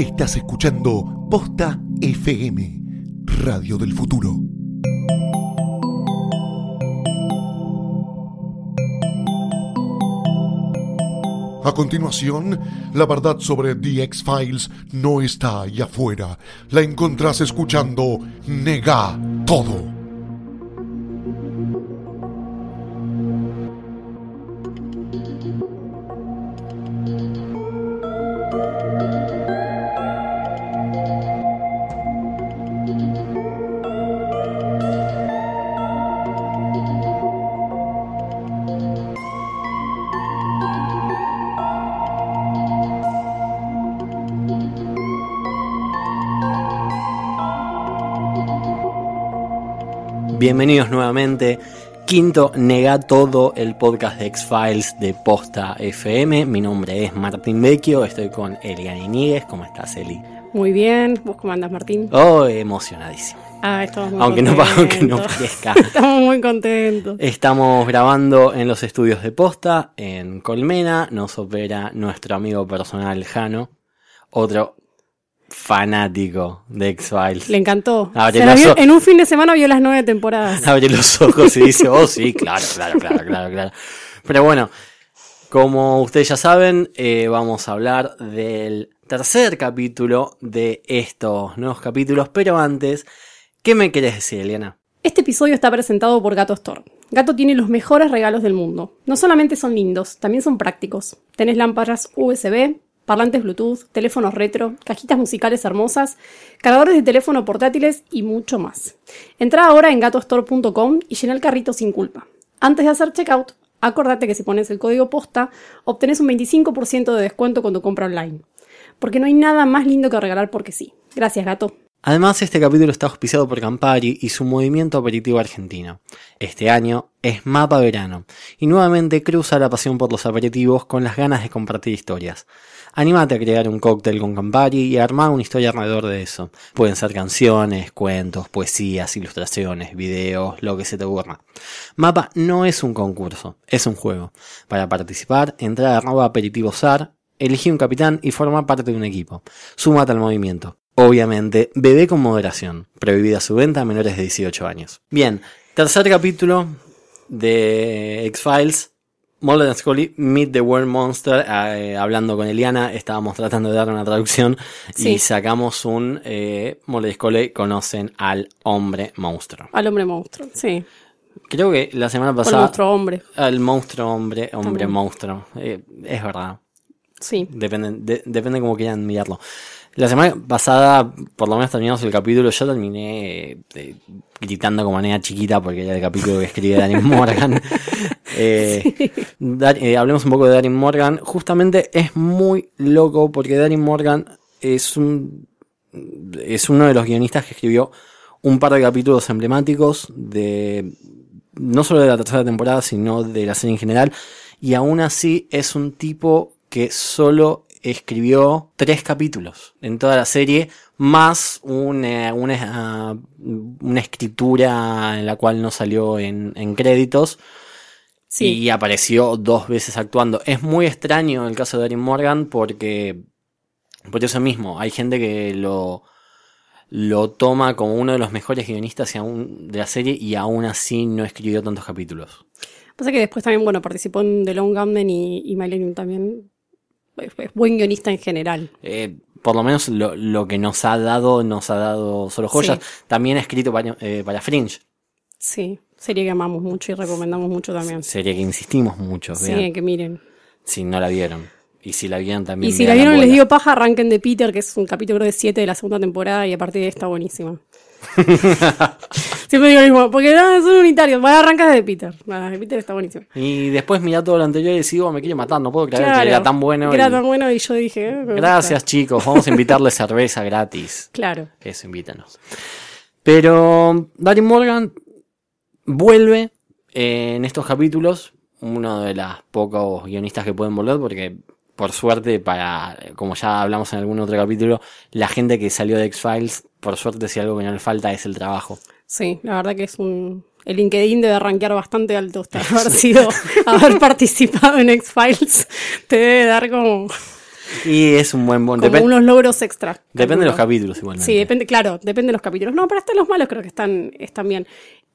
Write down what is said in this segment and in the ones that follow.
Estás escuchando Posta FM, Radio del Futuro. A continuación, la verdad sobre The X-Files no está ahí afuera. La encontrás escuchando Nega Todo. Bienvenidos nuevamente. Quinto, Nega Todo, el podcast de X-Files de Posta FM. Mi nombre es Martín Vecchio, estoy con Eliana Iníguez. ¿Cómo estás, Eli? Muy bien, ¿vos cómo andas, Martín? Oh, emocionadísimo. Ah, estamos muy Aunque no, contentos. aunque no parezca. Estamos muy contentos. Estamos grabando en los estudios de Posta, en Colmena. Nos opera nuestro amigo personal Jano, otro fanático de X-Files. Le encantó. Vio- en un fin de semana vio las nueve temporadas. abre los ojos y dice, oh sí, claro, claro, claro, claro, claro. Pero bueno, como ustedes ya saben, eh, vamos a hablar del tercer capítulo de estos nuevos capítulos, pero antes, ¿qué me querés decir, Eliana? Este episodio está presentado por Gato Store. Gato tiene los mejores regalos del mundo. No solamente son lindos, también son prácticos. Tenés lámparas USB, parlantes Bluetooth, teléfonos retro, cajitas musicales hermosas, cargadores de teléfono portátiles y mucho más. Entra ahora en gatostore.com y llena el carrito sin culpa. Antes de hacer checkout, acordate que si pones el código posta, obtenés un 25% de descuento tu compra online. Porque no hay nada más lindo que regalar porque sí. Gracias, gato. Además, este capítulo está auspiciado por Campari y su movimiento aperitivo argentino. Este año es Mapa Verano, y nuevamente cruza la pasión por los aperitivos con las ganas de compartir historias. Anímate a crear un cóctel con Campari y armar una historia alrededor de eso. Pueden ser canciones, cuentos, poesías, ilustraciones, videos, lo que se te ocurra. Mapa no es un concurso, es un juego. Para participar, entra a arroba aperitivosar, elegí un capitán y forma parte de un equipo. Súmate al movimiento. Obviamente, bebé con moderación. Prohibida su venta a menores de 18 años. Bien, tercer capítulo de X-Files. Mulder Scully Meet the World Monster. Eh, hablando con Eliana, estábamos tratando de dar una traducción y Sí. sacamos un eh, Mulder y Scully conocen al hombre monstruo. Al hombre monstruo, sí. Creo que la semana O al pasada. monstruo hombre, Al monstruo hombre, hombre También. monstruo. Eh, es verdad. sí. Depende, de- depende cómo quieran mirarlo. La semana pasada, por lo menos terminamos el capítulo, yo terminé eh, gritando como manera chiquita porque era el capítulo que escribe Darin Morgan. Eh, Dar- eh, hablemos un poco de Darin Morgan. Justamente es muy loco porque Darin Morgan es un es uno de los guionistas que escribió un par de capítulos emblemáticos de no solo de la tercera temporada, sino de la serie en general. Y aún así es un tipo que solo escribió tres capítulos en toda la serie, más una, una, ah, una escritura en la cual no salió en, en créditos. Sí. Y apareció dos veces actuando. Es muy extraño el caso de Darin Morgan porque, por eso mismo, hay gente que lo, lo toma como uno de los mejores guionistas y aún- de la serie y aún así no escribió tantos capítulos. Pasa que después también, bueno, participó en The Long Gunman y, y Millennium también. Es, buen guionista en general. Eh, por lo menos lo, lo que nos ha dado, nos ha dado solo joyas. Sí. También ha escrito para, eh, para Fringe, Sí, serie que amamos mucho y recomendamos mucho también. serie que insistimos mucho. Sí, vean, que miren. si no la vieron. Y si la vieron también. Y si la vieron les dio paja, arranquen de Peter, que es un capítulo de 7 de la segunda temporada y a partir de ahí está buenísima. Siempre digo lo mismo, porque no, son unitarios. Bueno, arrancas de Peter. Nada, de Peter está buenísimo. Y después mirá todo lo anterior y decís, "Oh, me quiere matar, no puedo creer que era tan bueno. Era y- tan bueno y yo dije. eh, gusta. Gracias chicos, vamos a invitarle cerveza gratis. Claro. Eso, invítanos. Pero Darin Morgan vuelve eh, en estos capítulos, uno de los pocos guionistas que pueden volver, porque por suerte, para, como ya hablamos en algún otro capítulo, la gente que salió de X-Files, por suerte, si algo que no le falta es el trabajo. Sí, la verdad que es un. El LinkedIn debe rankear bastante alto hasta haber sido, haber participado en X-Files. Te debe dar como. Y es un buen... buen como unos logros extra. depende de los capítulos igualmente. Sí, depende, claro, depende de los capítulos. No, pero hasta los malos creo que están, están bien.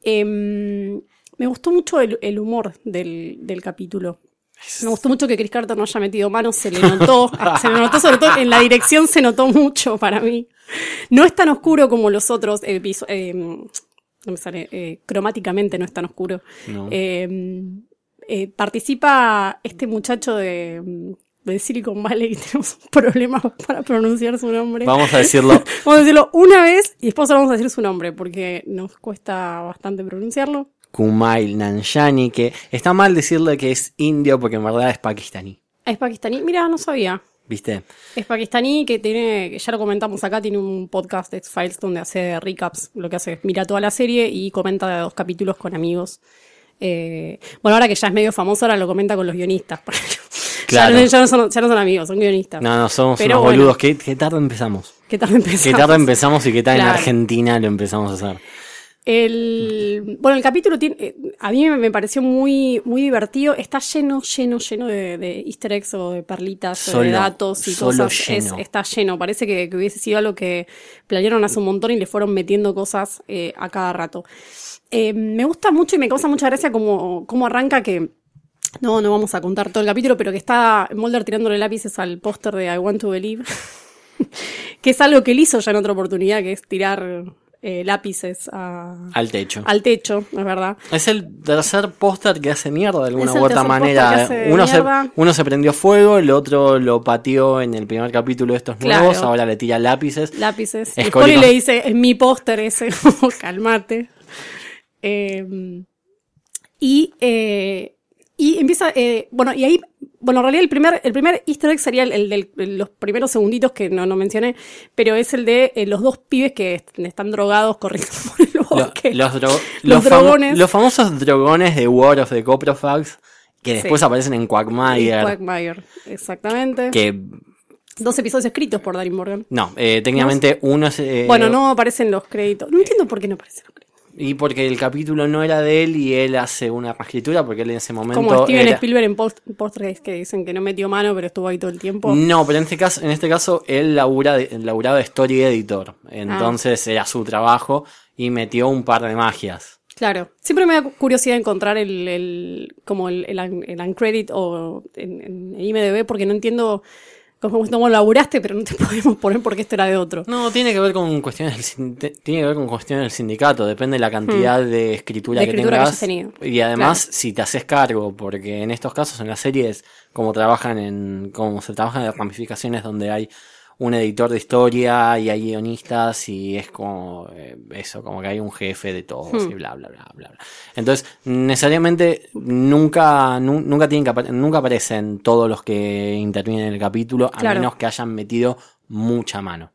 Em, me gustó mucho el, el humor del, del capítulo. Me gustó mucho que Chris Carter no haya metido manos, se le notó, se le notó sobre todo en la dirección se notó mucho para mí. No es tan oscuro como los otros episodios, no me sale, eh, cromáticamente no es tan oscuro. No. Eh, eh, participa este muchacho de, de Silicon Valley y tenemos problemas para pronunciar su nombre. Vamos a decirlo. Vamos a decirlo una vez y después vamos a decir su nombre porque nos cuesta bastante pronunciarlo. Kumail Nanjiani, que está mal decirle que es indio porque en verdad es pakistaní. Es pakistaní. Mira, no sabía. ¿Viste? Es pakistaní que tiene, que ya lo comentamos acá, tiene un podcast de X-Files donde hace recaps. Lo que hace es mira toda la serie y comenta dos capítulos con amigos. Eh, bueno, ahora que ya es medio famoso, ahora lo comenta con los guionistas. Claro. ya, no, ya no son, ya no son amigos, son guionistas. No, no, somos Pero unos bueno. boludos. ¿Qué, qué tarde empezamos? ¿Qué tarde empezamos? ¿Qué tarde empezamos y qué tarde en Claro. Argentina lo empezamos a hacer? El, bueno, el capítulo tiene, eh, a mí me- pareció muy, muy divertido. Está lleno, lleno, lleno de, de easter eggs o de perlitas o de datos y cosas. Es- está lleno. Parece que, que hubiese sido algo que planearon hace un montón y le fueron metiendo cosas eh, a cada rato. Eh, me gusta mucho y me causa mucha gracia como, como arranca que. No, no vamos a contar todo el capítulo, pero que está Mulder tirándole lápices al póster de I Want to Believe. que es algo que él hizo ya en otra oportunidad, que es tirar eh, lápices a, Al techo. al techo, es verdad. Es el tercer póster que hace mierda de alguna u otra manera. Uno se, uno se prendió fuego, el otro lo pateó en el primer capítulo de estos Claro. nuevos, ahora le tira lápices. Lápices. Es y Scully le dice, es mi póster ese, calmate. Eh, y, eh, y empieza, eh, bueno, y ahí, bueno, en realidad el primer, el primer easter egg sería el, el- los primeros segunditos que no, no mencioné, pero es el de eh, los dos pibes que est- están drogados corriendo por el Lo- bosque. los, dro- Los drogones. los famosos drogones de War of the Coprofax que después Sí. aparecen en Quagmire. Quagmire, exactamente. Que Dos episodios escritos por Darin Morgan. no, eh, técnicamente uno es. eh, bueno, no aparecen los créditos. No entiendo por qué no aparecen los créditos. Y porque el capítulo no era de él y él hace una reescritura porque él en ese momento. Como Steven era- Spielberg en Post que dicen que no metió mano, pero estuvo ahí todo el tiempo. No, pero en este caso, en este caso él labura de, laburaba de story editor. Ah. Entonces era su trabajo y metió un par de magias. Claro. Siempre me da curiosidad encontrar el, el como el, el, el uncredit o en, en IMDB, porque no entiendo cómo, cómo laburaste, pero no te podemos poner porque esto era de otro. No, tiene que ver con cuestiones del, tiene que ver con cuestiones del sindicato, depende de la cantidad de escritura, Hmm. De que escritura que tengas. tenido. Y además, si te haces cargo, porque en estos casos, en las series, como trabajan en, como se trabajan en ramificaciones donde hay un editor de historia y hay guionistas y es como eh, eso, como que hay un jefe de todos Hmm. y bla bla bla bla bla. Entonces, necesariamente nunca, nu- nunca tienen que nunca aparecen todos los que intervienen en el capítulo, a Claro. menos que hayan metido mucha mano.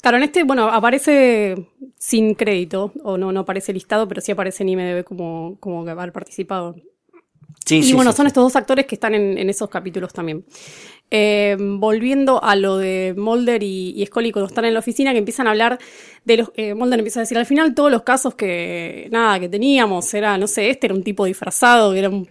Claro, en este, bueno, aparece sin crédito, o no, no aparece listado, pero sí aparece en IMDB como, como que haber participado. Sí, Y sí, bueno, sí, son estos dos actores que están en, en esos capítulos también. Eh, volviendo a lo de Mulder y, y Scully cuando están en la oficina, que empiezan a hablar de los. eh, Mulder empieza a decir: al final, todos los casos que. Nada, que teníamos, era, no sé, este era un tipo disfrazado, que era un,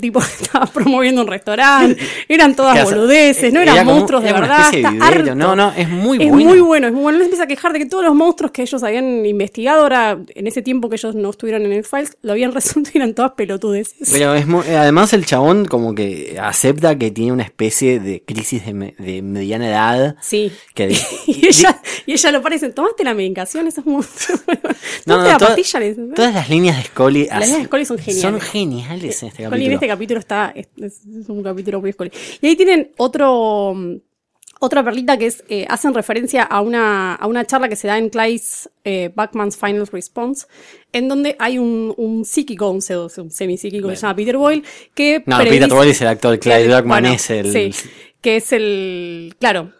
tipo que estaba promoviendo un restaurante, eran todas boludeces, no era eran como- monstruos de verdad. de está video. harto. No, no, es muy es bueno. muy bueno, es muy bueno. Él empieza a quejar de que todos los monstruos que ellos habían investigado, ahora, en ese tiempo que ellos no estuvieron en X-Files, lo habían resuelto y eran todas pelotudeces. Pero es además el chabón como que acepta que tiene una especie de crisis de, me- de mediana edad. Sí. Que Y ella, y ella lo parece, ¿tomaste la medicación? Eso es muy... No, ¿Tomaste no, la toda- todas las líneas de Scully, Las líneas de Scully son geniales. Son geniales en este Scully capítulo. en este capítulo está, es, es- es un capítulo muy Scully. Y ahí tienen otro, mm, otra perlita que es, eh, hacen referencia a una, a una charla que se da en Clyde's eh, Backman's Final Response, en donde hay un, un psíquico, un, un semipsíquico que se llama Peter Boyle, que No, predice- Peter Boyle es el actor, Clyde Blackman bueno, es el... Sí, que es el. Claro.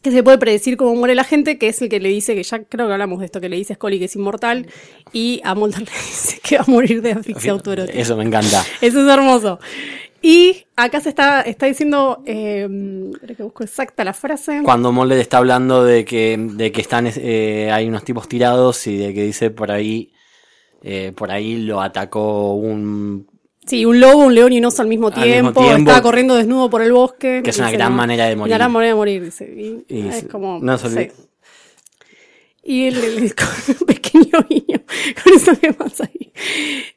Que se puede predecir cómo muere la gente, que es el que le dice, que ya creo que hablamos de esto, que le dice a Scully que es inmortal, y a Mulder le dice que va a morir de asfixia autoerótica. Eso me encanta. Eso es hermoso. Y acá se está, está diciendo, eh, espera que busco exacta la frase. Cuando Mulder está hablando de que, de que están, eh, hay unos tipos tirados y de que dice por ahí, eh, por ahí lo atacó un, Sí, un lobo, un león y un oso al mismo mismo tiempo. tiempo. Estaba corriendo desnudo por el bosque. Que es una Dice, gran no, manera de morir. Una gran manera de morir, dice. Y Y es como. no se sí. Y el, pequeño guiño. Con eso que pasa ahí.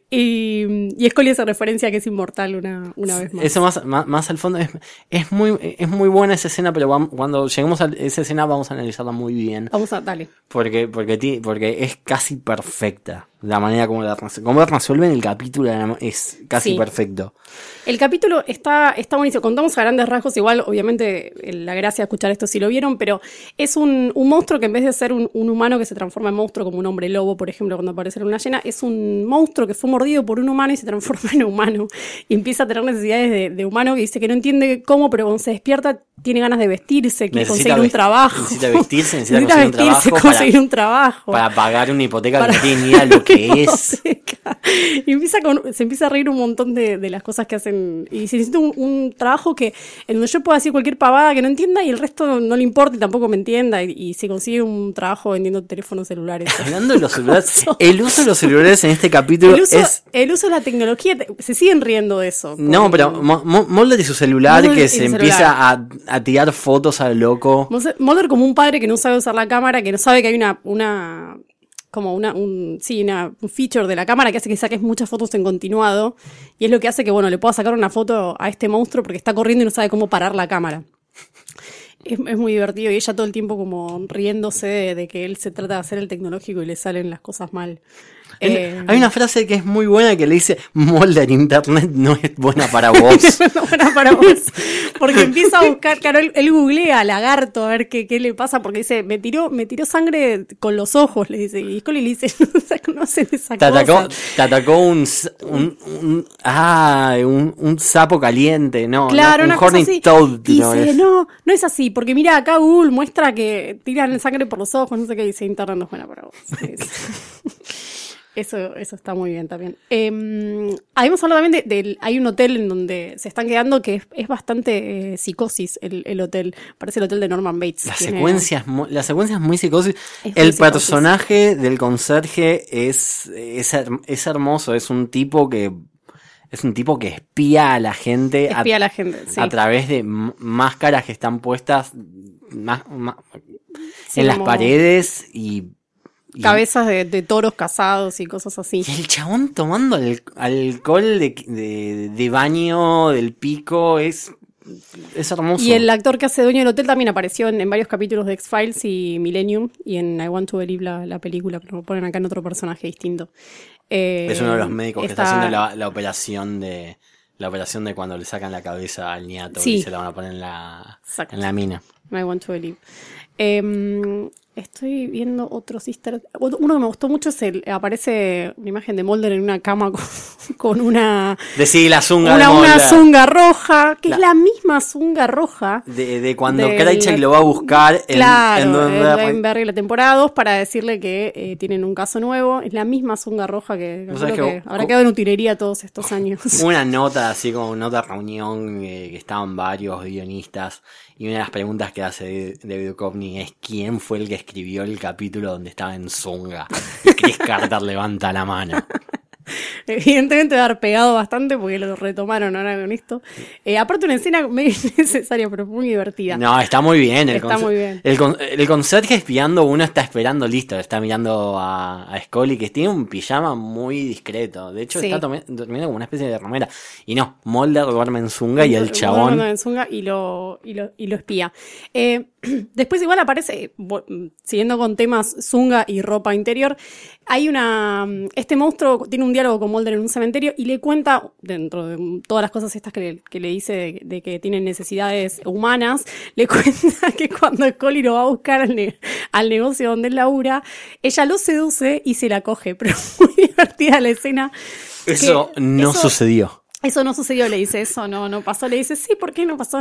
Y, y Scully hace referencia a que es inmortal una, una vez más. Eso más, más, más al fondo es, es muy es muy buena esa escena, pero cuando lleguemos a esa escena vamos a analizarla muy bien. Vamos a, dale. Porque, porque, porque es casi perfecta. La manera como la, como la resuelven el capítulo es casi Sí. perfecto. El capítulo está, está buenísimo. Contamos a grandes rasgos, igual, obviamente, la gracia de escuchar esto si lo vieron, pero es un, un monstruo que en vez de ser un, un humano que se transforma en monstruo, como un hombre lobo, por ejemplo, cuando aparece en una llena, es un monstruo que fue mordido por un humano y se transforma en humano. Y empieza a tener necesidades de, de humano que dice que no entiende cómo, pero cuando se despierta tiene ganas de vestirse, quiere Necesita conseguir un trabajo. necesita vestirse, necesita Necesita conseguir un trabajo conseguir para- un trabajo. Para pagar una hipoteca Para- que no tiene ni idea lo que es. Y empieza con, se empieza a reír un montón de, de las cosas que hacen. Y se necesita un, un trabajo que en donde yo pueda decir cualquier pavada que no entienda y el resto no le importa y tampoco me entienda. Y, y se consigue un trabajo vendiendo teléfonos celulares. Hablando de los celulares, el uso de los celulares en este capítulo uso, es. el uso de la tecnología, te- se siguen riendo de eso. No, pero Mo- Mo- Mulder y su celular Mulder que se empieza a, a tirar fotos a lo loco. Mulder Mulder como un padre que no sabe usar la cámara, que no sabe que hay una, una como una, un, sí, una, un feature de la cámara que hace que saques muchas fotos en continuado. Y es lo que hace que, bueno, le pueda sacar una foto a este monstruo porque está corriendo y no sabe cómo parar la cámara. Es, es muy divertido y ella todo el tiempo como riéndose de, de que él se trata de hacer el tecnológico y le salen las cosas mal. Eh, Hay una frase que es muy buena que le dice: Mulder, internet no es buena para vos. no buena para vos. Porque empieza a buscar, claro, él, él googlea lagarto a ver qué, qué le pasa, porque dice, me tiró, me tiró sangre con los ojos, le dice. Y Scully le dice, no conocen esa Te atacó, cosa. te atacó un, un, un- ah, un, un sapo caliente, no, Claro, no, un una cosa horny así. toad, Y no dice, es. no, no es así, porque mira, acá Google muestra que tiran sangre por los ojos, no sé qué, dice, internet no es buena para vos. Eso, eso está muy bien también. Eh, habíamos hablado también de, hay un hotel en donde se están quedando que es, es bastante eh, psicosis el, el hotel. Parece el hotel de Norman Bates. La Tiene- secuencia, es mu- la secuencia es muy psicosis. Es muy el psicosis. personaje del conserje es, es, es hermoso, es un tipo que es un tipo que espía a la gente Espía a la gente. sí. a, través de máscaras que están puestas más- más- Sí, en las paredes y- Cabezas de, de toros casados y cosas así. Y el chabón tomando al- alcohol de, de, de baño del pico es, es hermoso. Y el actor que hace dueño del hotel también apareció en, en varios capítulos de X-Files y Millennium y en I Want to Believe la, la película, pero lo ponen acá en otro personaje distinto. Eh, es uno de los médicos que está haciendo la, la operación de la operación de cuando le sacan la cabeza al niato Sí. y se la van a poner en la, Exacto. en la mina. I Want to Believe. Eh, estoy viendo otros easter eggs. Uno que me gustó mucho es el. Aparece una imagen de Mulder en una cama con, con una. Decí la zunga Una, de una zunga roja, que La- es la misma zunga roja. De, de cuando Krychek lo va a buscar en, Claro, en en y la temporada 2 para decirle que eh, tienen un caso nuevo. Es la misma zunga roja que, sabés que que- habrá quedado en utilería todos estos años. una nota así como nota reunión eh, que estaban varios guionistas y una de las preguntas que hace David Duchovny es quién fue el que escribió el capítulo donde estaba en Zunga y Chris Carter levanta la mano Evidentemente va a haber pegado bastante porque lo retomaron ahora con esto. Eh, aparte una escena medio innecesaria, pero muy divertida. no está muy bien el, Está muy bien. el, con- el conserje espiando uno está esperando listo está mirando a, a Scully que tiene un pijama muy discreto de hecho Sí. está durmiendo como una especie de remera y no Mulder duerme en Zunga y el chabón Bueno, en Zunga y lo, y lo, y lo espía. Eh, después igual aparece, siguiendo con temas Zunga y ropa interior, hay una... Este monstruo tiene un diálogo con Mulder en un cementerio y le cuenta, dentro de todas las cosas estas que le, que le dice de, de que tienen necesidades humanas, le cuenta que cuando Scully lo va a buscar al, ne- al negocio donde él labura, ella lo seduce y se la coge, pero muy divertida la escena. eso no eso- sucedió eso no sucedió, le dice, eso no, no pasó. Le dice, sí, ¿por qué no pasó?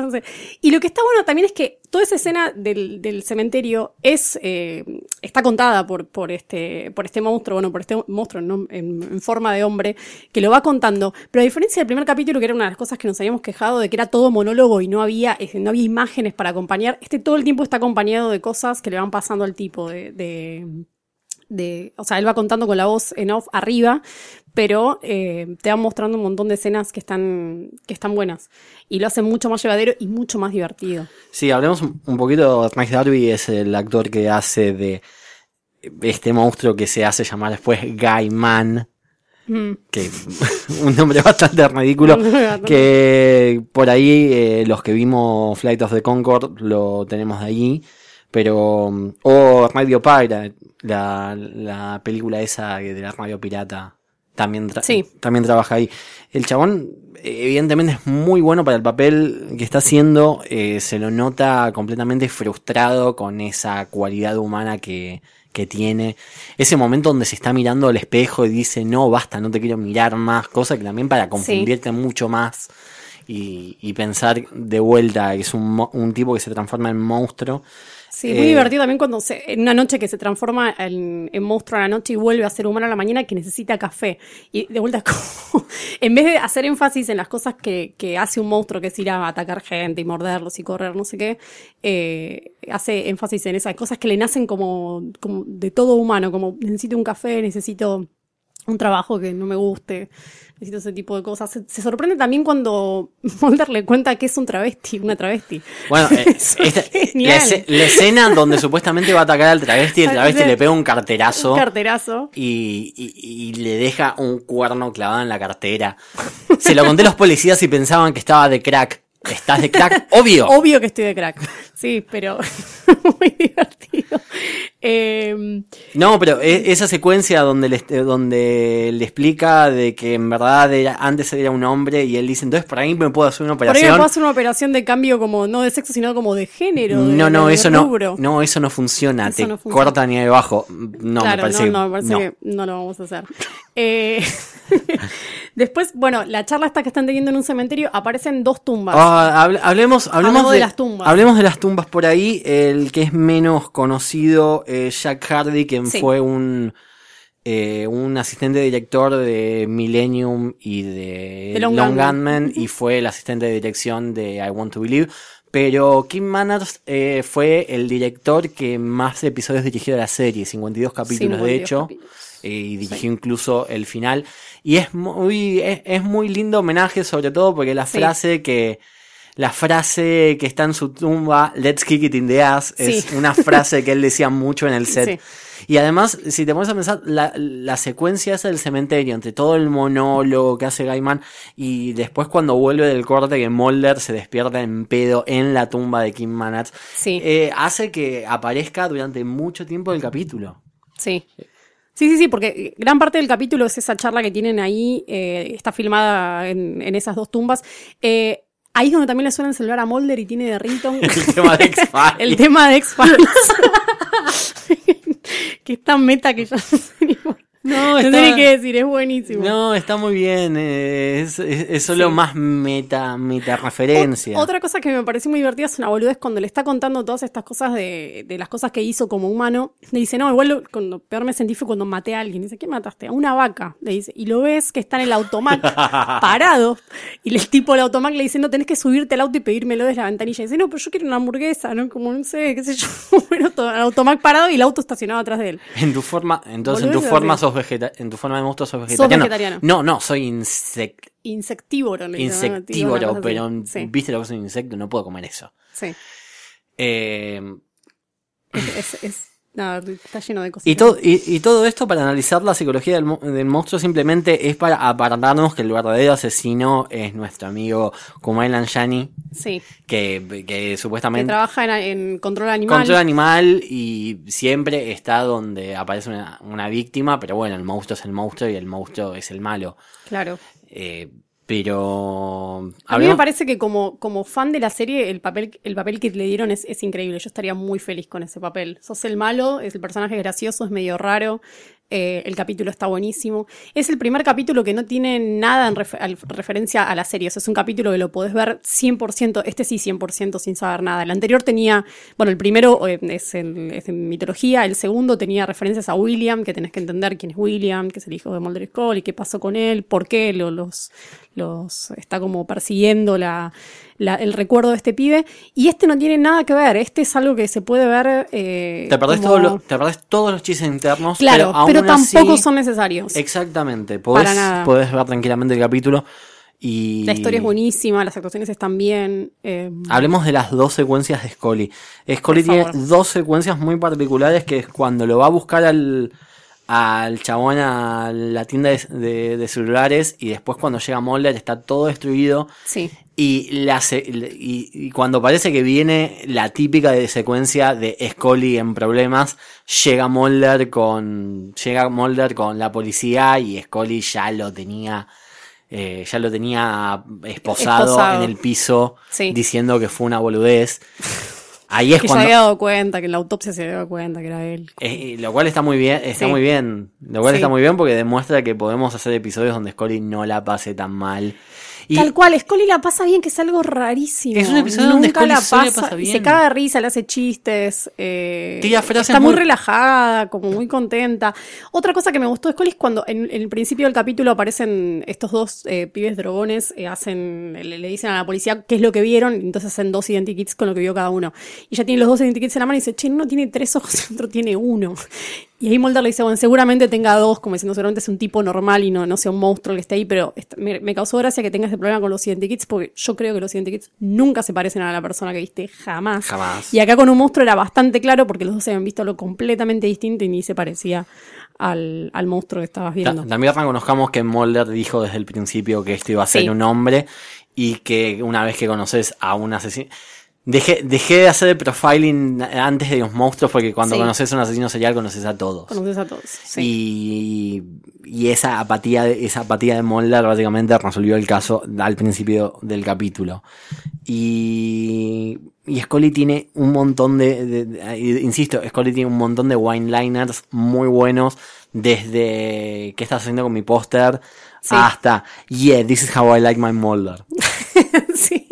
Y lo que está bueno también es que toda esa escena del, del cementerio es, eh, está contada por, por, este, por este monstruo, bueno, por este monstruo en, en forma de hombre, que lo va contando. Pero a diferencia del primer capítulo, que era una de las cosas que nos habíamos quejado de que era todo monólogo y no había, no había imágenes para acompañar, este todo el tiempo está acompañado de cosas que le van pasando al tipo, de, de de, o sea, él va contando con la voz en off arriba, pero eh, te va mostrando un montón de escenas que están, que están buenas. Y lo hace mucho más llevadero y mucho más divertido. Sí, hablemos un un poquito. Mike Darby es el actor que hace de este monstruo que se hace llamar después Guy Man. Mm. Que un nombre bastante ridículo. que por ahí eh, los que vimos Flight of the Concord lo tenemos de allí. Pero. O Radio Pirate, la, la película esa de la radio pirata. También, tra- Sí. también trabaja ahí. El chabón, evidentemente, es muy bueno para el papel que está haciendo. eh, se lo nota completamente frustrado con esa cualidad humana que, que tiene. Ese momento donde se está mirando al espejo y dice, no, basta, no te quiero mirar más. Cosa que también para confundirte mucho más y, y pensar de vuelta que es un, un tipo que se transforma en monstruo. Sí, muy Eh, divertido también cuando se, en una noche que se transforma en, en monstruo a la noche y vuelve a ser humano a la mañana que necesita café. Y de vuelta, es como, en vez de hacer énfasis en las cosas que, que hace un monstruo, que es ir a atacar gente y morderlos y correr, no sé qué, eh, hace énfasis en esas cosas que le nacen como, como de todo humano, como necesito un café, necesito un trabajo que no me guste, necesito ese tipo de cosas. Se, se sorprende también cuando Mulder le cuenta que es un travesti, una travesti. Bueno, eh, esta- es la, la escena donde supuestamente va a atacar al travesti, el travesti le pega un carterazo. Un carterazo. y, y- y le deja un cuerno clavado en la cartera. Se lo conté a los policías y pensaban que estaba de crack. ¿Estás de crack? Obvio. Obvio que estoy de crack. Sí, pero muy divertido. Eh, No, pero e- esa secuencia donde le, donde le explica de que en verdad era- antes era un hombre y él dice, entonces por ahí me puedo hacer una por ahí me operación. puedo hacer una operación de cambio como no de sexo, sino como de género. de- no, no, de eso no, rubro. no, eso no funciona. Eso te no funciona. cortan y abajo. No, claro, me parece, no, no, me parece no. que no lo vamos a hacer. Eh, después, bueno, la charla esta que están teniendo en un cementerio aparecen dos tumbas. Ah, hable- hablemos, hablemos Hablamos de las tumbas. Hablemos de las tumbas por ahí. El que es menos conocido, eh, Jack Hardy, quien Sí. fue un, eh, un asistente director de Millennium y de, De Long Long Gunman. Y fue el asistente de dirección de I Want to Believe. Pero Kim Manners eh, fue el director que más episodios dirigió de la serie, 52 capítulos de 52 hecho capítulos. eh, y dirigió incluso el final. Y es muy, es, es muy lindo homenaje, sobre todo porque la Sí. frase que. La frase que está en su tumba, Let's kick it in the ass, es Sí. una frase que él decía mucho en el set. Sí. Y además, si te pones a pensar, la, la secuencia esa del cementerio, entre todo el monólogo que hace Gaiman, y después cuando vuelve del corte que Mulder se despierta en pedo en la tumba de Kim Manners, Sí. eh, hace que aparezca durante mucho tiempo el capítulo. Sí. Sí, sí, sí, porque gran parte del capítulo es esa charla que tienen ahí, eh, está filmada en, en esas dos tumbas. Eh, ahí es donde también le suena el celular a Mulder y tiene de ringtone El tema de X-Files. el tema de X-Files. que es tan meta que ya no sé ni, No, está- qué decir, es buenísimo. No, está muy bien. eh, Es, es- es solo Sí. más meta, meta referencia. Ot- Otra cosa que me pareció muy divertida es una boludez cuando le está contando todas estas cosas de, de las cosas que hizo como humano. Le dice, no, igual lo- cuando peor me sentí fue cuando maté a alguien. dice, ¿qué mataste? A una vaca. Le dice, y lo ves que está en el automac parado. Y el tipo del automac le dice, no, tenés que subirte al auto y pedírmelo desde la ventanilla. Y dice, no, pero yo quiero una hamburguesa, ¿no? Como no sé, qué sé yo. Bueno, todo, el automac parado y el auto estacionado atrás de él. En tu forma, entonces en tu forma sos vegeta en tu forma de monstruo sos vegetariano. vegetariano. No, no, soy insect Insectívoro, le insectívoro, pero Sí, viste lo que es un insecto, no puedo comer eso. sí. Eh, Es, es- es- está lleno de cosas. y, todo, y, y todo esto para analizar la psicología del, mo- del monstruo simplemente es para apartarnos que el verdadero asesino es nuestro amigo Kumail Nanjiani, Sí. que, que Que supuestamente trabaja en, en control animal. Control animal y siempre está donde aparece una, una víctima, pero bueno, el monstruo es el monstruo y el monstruo es el malo. Claro. Eh, pero... A mí me parece que como, como fan de la serie, el papel, el papel que le dieron es, es increíble. Yo estaría muy feliz con ese papel. Sos el malo, es el personaje gracioso, es medio raro. Eh, el capítulo está buenísimo. Es el primer capítulo que no tiene nada en refer- referencia a la serie. O sea, es un capítulo que lo podés ver 100%, este sí 100% sin saber nada. El anterior tenía, bueno, el primero eh, es, en, mitología, el segundo tenía referencias a William, que tenés que entender quién es William, que es el hijo de Mulder y Scully, qué pasó con él, por qué lo- los, los está como persiguiendo la, la- el recuerdo de este pibe. Y este no tiene nada que ver, este es algo que se puede ver. eh, Te perdés, como- todos los, te perdés todos los chistes internos. Claro, pero, pero, aún así- tampoco son necesarios. Exactamente. Podés, podés ver tranquilamente el capítulo. Y La historia es buenísima, las actuaciones están bien. eh, Hablemos de las dos secuencias de Scully. Scully tiene dos secuencias muy particulares que es cuando lo va a buscar al, al chabón a la tienda de, de- de celulares y después cuando llega Mulder está todo destruido sí, y, la y, y cuando parece que viene la típica de secuencia de Scully en problemas, llega Mulder con llega Mulder con la policía y Scully ya lo tenía eh, ya lo tenía esposado, Esposado. en el piso Sí. diciendo que fue una boludez. Ahí es que cuando se había dado cuenta, que en la autopsia se había dado cuenta que era él. eh, lo cual está muy bien, está Sí. muy bien. Lo cual Sí. está muy bien porque demuestra que podemos hacer episodios donde Scully no la pase tan mal. Y Tal cual, Scully la pasa bien, que es algo rarísimo. Es un episodio donde Nunca Scully la pasa, pasa y bien. se caga de risa, le hace chistes. eh, está muy, muy- relajada, como muy contenta. Otra cosa que me gustó de Scully es cuando en, en el principio del capítulo aparecen estos dos eh, pibes drogones, eh, hacen, le, le dicen a la policía qué es lo que vieron, entonces hacen dos identikits con lo que vio cada uno. Y ella tiene los dos identikits en la mano y dice, che, uno tiene tres ojos y otro tiene uno. Y ahí Mulder le dice, bueno, seguramente tenga dos, como diciendo, seguramente es un tipo normal y no, no sea un monstruo el que esté ahí, pero me, me causó gracia que tengas ese problema con los identikits, porque yo creo que los identikits nunca se parecen a la persona que viste, jamás. Jamás. Y acá con un monstruo era bastante claro, porque los dos se habían visto algo completamente distinto y ni se parecía al, al monstruo que estabas ta- viendo. también reconozcamos que Mulder dijo desde el principio que esto iba a ser Sí. un hombre y que una vez que conoces a un asesino. Dejé, dejé de hacer el profiling antes de los monstruos porque cuando Sí. conoces a un asesino serial conoces a todos. Conoces a todos. Sí. Y, y esa apatía, de- esa apatía de Mulder básicamente resolvió el caso al principio del capítulo. Y, y Scully tiene un montón de, de- de- insisto, Scully tiene un montón de wine-liners muy buenos desde ¿qué estás haciendo con mi póster? Sí. hasta Yeah, this is how I like my Mulder. sí.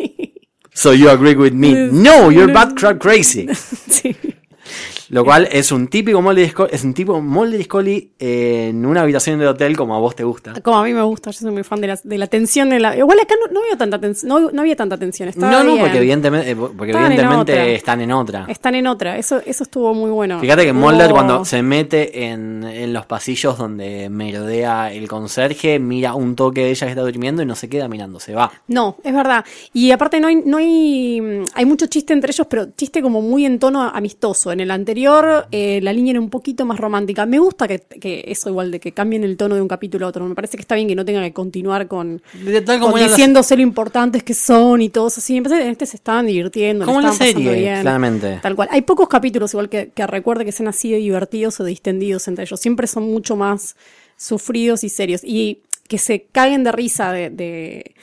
So you agree with me? Pues, No, you're bad cra- crazy. sí. Lo cual es un típico Mulder y Scully, es un tipo Mulder y Scully en una habitación de hotel como a vos te gusta. Como a mí me gusta, yo soy muy fan de la, de la tensión. De la, igual acá no, no veo tanta tensión, no, no había tanta tensión. No, no, bien. porque evidentemente, eh, porque en evidentemente otra. están en otra. Están en otra, eso, eso estuvo muy bueno. Fíjate que Mulder cuando se mete en, en los pasillos donde merodea el conserje, mira un toque de ella que está durmiendo y no se queda mirando, se va. No, es verdad. Y aparte no hay, no hay, mm, hay mucho chiste entre ellos, pero chiste como muy en tono amistoso. En el anterior eh, la línea era un poquito más romántica. Me gusta que, que eso igual, de que cambien el tono de un capítulo a otro. Me parece que está bien que no tengan que continuar con, De- tal con diciéndose lo importantes que son y todos así. Me parece que en este se estaban divirtiendo, Como en la serie, bien. claramente. Tal cual. Hay pocos capítulos igual que, que recuerde que sean así de divertidos o distendidos entre ellos. Siempre son mucho más sufridos y serios. Y que se caguen de risa de, de,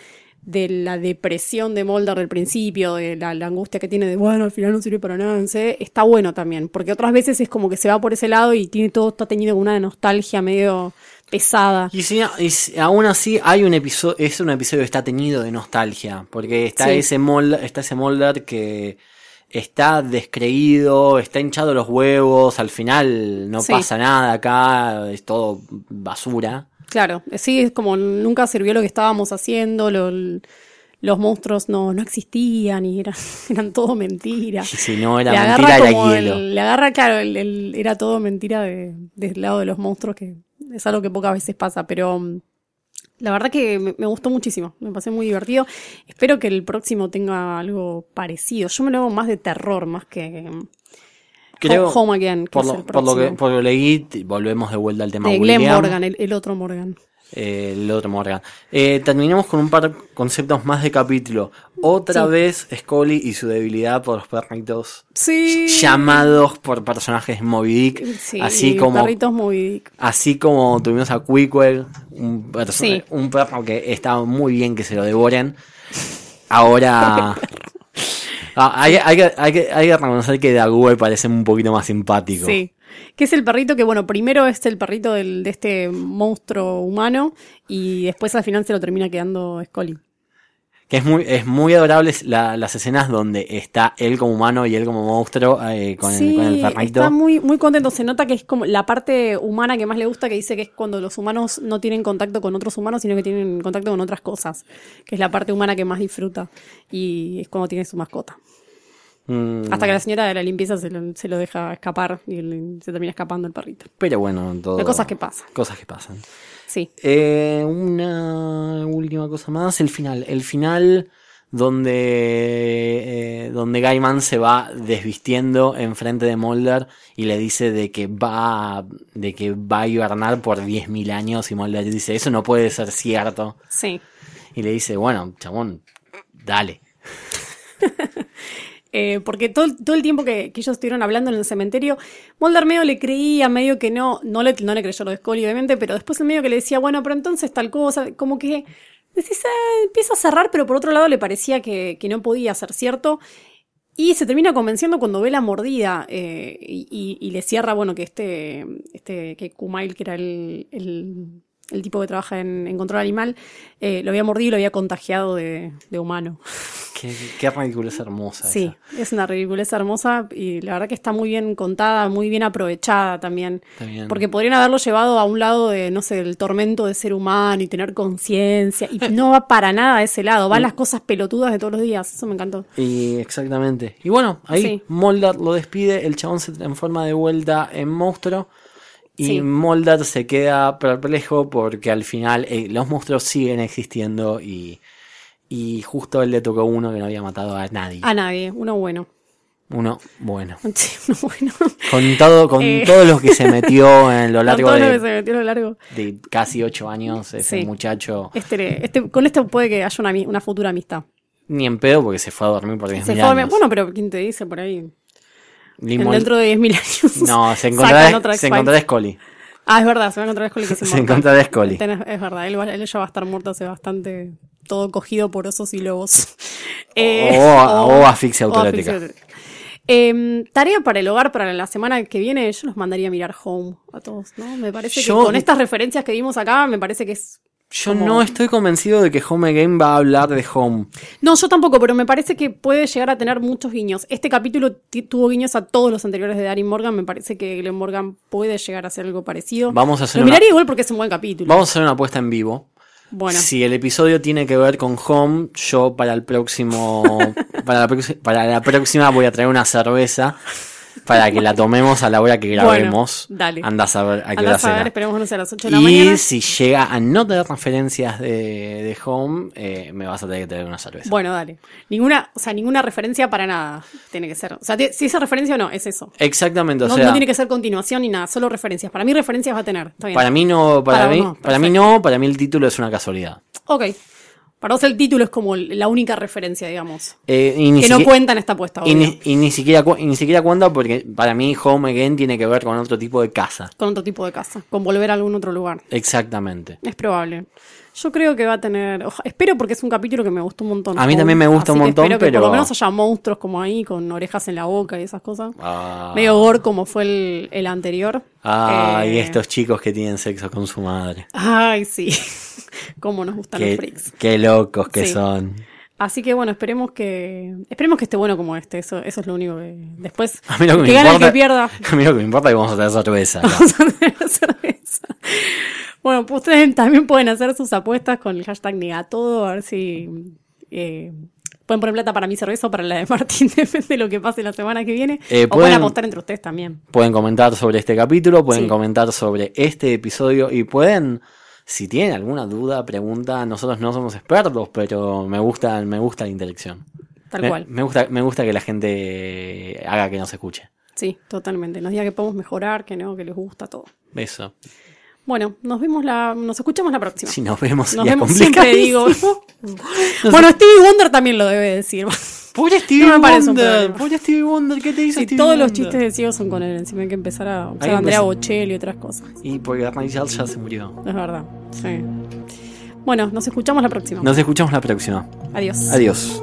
de la depresión de Mulder del principio, de la, la angustia que tiene de, bueno, al final no sirve para nada, no sé, está bueno también. Porque otras veces es como que se va por ese lado y tiene todo, está tenido una nostalgia medio pesada. Y, si, y si- aún así hay un episodio, es un episodio que está teñido de nostalgia, porque está Sí. ese Mulder, está ese Mulder que está descreído, está hinchado los huevos, al final no Sí. pasa nada acá, es todo basura. Claro, sí, es como nunca sirvió lo que estábamos haciendo, lo- los monstruos no, no existían y eran, eran todo mentira. Y si no era le mentira, agarra era hielo. el- le agarra, claro, el- el- era todo mentira de, del lado de los monstruos, que es algo que pocas veces pasa, pero mm, la verdad que me, me gustó muchísimo, me pasé muy divertido. Espero que el próximo tenga algo parecido. Yo me lo hago más de terror, más que mm, Creo, Home Again, que por, es lo, el por lo que por lo que leí, volvemos de vuelta al tema de Glenn William, Morgan, el, el otro Morgan. eh, el otro Morgan. Eh, terminemos con un par de conceptos más de capítulo. Otra Sí. vez Scully y su debilidad por los perritos Sí. llamados por personajes Moby Dick, Sí, así como perritos Moby Dick. así como tuvimos a Quickwell, un, un perro que estaba muy bien que se lo devoren. Ahora Ah, hay, que, hay, que, reconocer que Daguel parece un poquito más simpático. Sí. Que es el perrito que, bueno, primero es el perrito del, de este monstruo humano y después al final se lo termina quedando Scully. Que es muy, es muy adorable la- las escenas donde está él como humano y él como monstruo eh, con, sí, el, con el perrito. está muy, muy contento. Se nota que es como la parte humana que más le gusta, que dice que es cuando los humanos no tienen contacto con otros humanos, sino que tienen contacto con otras cosas. Que es la parte humana que más disfruta. Y es cuando tiene su mascota. Mm, Hasta que la señora de la limpieza se lo, se lo deja escapar y se termina escapando el perrito. Pero bueno, todo. Cosas que pasan. Cosas que pasan. Sí. Eh, una última cosa más, el final. El final donde, eh, donde Gaiman se va desvistiendo enfrente de Mulder y le dice de que va, de que va a hibernar por 10.000 años y Mulder dice, eso no puede ser cierto. Sí. Y le dice, bueno, chabón, dale. Eh, porque todo, todo el tiempo que, que ellos estuvieron hablando en el cementerio, Mulder medio le creía, medio que no, no le, no le creyó lo de Scully, obviamente, pero después el medio que le decía, bueno, pero entonces tal cosa, como que decís, "Ah", empieza a cerrar, pero por otro lado le parecía que, que no podía ser cierto. Y se termina convenciendo cuando ve la mordida eh, y, y- y le cierra, bueno, que este, este que Kumail, que era el, el, el tipo que trabaja en, en control animal, eh, lo había mordido y lo había contagiado de, de humano. Qué, qué ridiculez hermosa. Sí, esa. es una ridiculez hermosa y la verdad que está muy bien contada, muy bien aprovechada también. Bien. Porque podrían haberlo llevado a un lado de, no sé, del tormento de ser humano y tener conciencia. Y no va para nada a ese lado, van las cosas pelotudas de todos los días. Eso me encantó. Y exactamente. Y bueno, ahí Sí. Mulder lo despide, el chabón se transforma de vuelta en monstruo. Y Sí. Mulder se queda perplejo porque al final eh, los monstruos siguen existiendo y, y justo a él le tocó uno que no había matado a nadie. A nadie, uno bueno. Uno bueno. Sí, uno bueno. Con todo, con Eh. todo lo que se metió en lo Con largo todo lo que de, se metió a lo largo. de casi ocho años, ese Sí. muchacho, Este, este, con esto puede que haya una, una futura amistad. ni en pedo porque se fue a dormir por 10.000 Se años. bueno, pero ¿quién te dice por ahí? Mul- dentro de 10.000 años. No, se encontrará, se encontrará Scully. Ah, es verdad, se va a encontrar Scully que se Se encontrará Scully. Es verdad, él, él ya va a estar muerto hace bastante, todo cogido por osos y lobos. O- o asfixia autoerótica. autoerótica. Eh, tarea para el hogar para la semana que viene, yo los mandaría a mirar Home a todos, ¿no? Me parece Yo- que con estas referencias que vimos acá, me parece que es... Yo como- no estoy convencido de que Home Again va a hablar de Home. No, yo tampoco, pero me parece que puede llegar a tener muchos guiños. Este capítulo tuvo guiños a todos los anteriores de Darin Morgan, me parece que Glenn Morgan puede llegar a hacer algo parecido. Vamos a hacer Lo una- miraría igual porque es un buen capítulo. Vamos a hacer una apuesta en vivo. Bueno. Si el episodio tiene que ver con Home, yo para el próximo. para, la para la próxima voy a traer una cerveza para que la tomemos a la hora que grabemos. Bueno, dale. Anda a saber a qué hora a será. esperemos no sea a las 8 de la Y mañana. si llega a no tener referencias de, de Home, eh, me vas a tener que traer una cerveza. Bueno, dale. Ninguna, o sea, ninguna referencia para nada tiene que ser. O sea, si esa referencia o no, es eso. Exactamente, o no, sea. no tiene que ser continuación ni nada, solo referencias. Para mí referencias va a tener. Está bien. Para mí no, para, Para mí, no, para mí no, para mí el título es una casualidad. Ok. Para vos el título es como la única referencia, digamos. Eh, y Que no cuenta en esta apuesta, Y ni, y ni siquiera y ni siquiera cuenta porque para mí Home Again tiene que ver con otro tipo de casa. Con otro tipo de casa. Con volver a algún otro lugar. Exactamente. Es probable. Yo creo que va a tener. oja- espero porque es un capítulo que me gustó un montón. A mí también me gusta un que montón, espero que pero- por lo menos haya monstruos como ahí, con orejas en la boca y esas cosas. Ah, Medio gore como fue el, el anterior. ah, y estos chicos que tienen sexo con su madre. Ay, sí. Cómo nos gustan los freaks. qué locos que Sí. son. Así que bueno, esperemos que esperemos que esté bueno como este. Eso, eso es lo único que. Después. A mí lo que me gane el que pierda. a mí lo que me importa es que vamos a tener cerveza. acá. Vamos a tener cerveza. Bueno, pues ustedes también pueden hacer sus apuestas con el hashtag Negatodo, a ver si eh, pueden poner plata para mi cerveza o para la de Martín, depende de lo que pase la semana que viene. Eh, o pueden pueden- apostar entre ustedes también. Pueden comentar sobre este capítulo, pueden Sí. comentar sobre este episodio y pueden, si tienen alguna duda, pregunta, nosotros no somos expertos, pero me gusta, me gusta la interacción. Tal me, cual. Me gusta, me gusta que la gente haga que nos escuche. Sí, totalmente. Nos diga que podemos mejorar, que no, que les gusta todo. Eso. Bueno, nos vemos la, nos escuchamos la próxima. Si nos vemos, Nos vemos, siempre digo. bueno, Stevie Wonder también lo debe decir. Pobre Stevie No Wonder. Pobre Stevie Wonder, ¿qué te hizo Sí, Stevie todos los chistes de ciego son con él. Encima hay que empezar a a Andrea. Bocelli y otras cosas. Y porque Rachel ya se murió. Es verdad. Sí. Bueno, nos escuchamos la próxima. Nos escuchamos la próxima. Adiós. Adiós.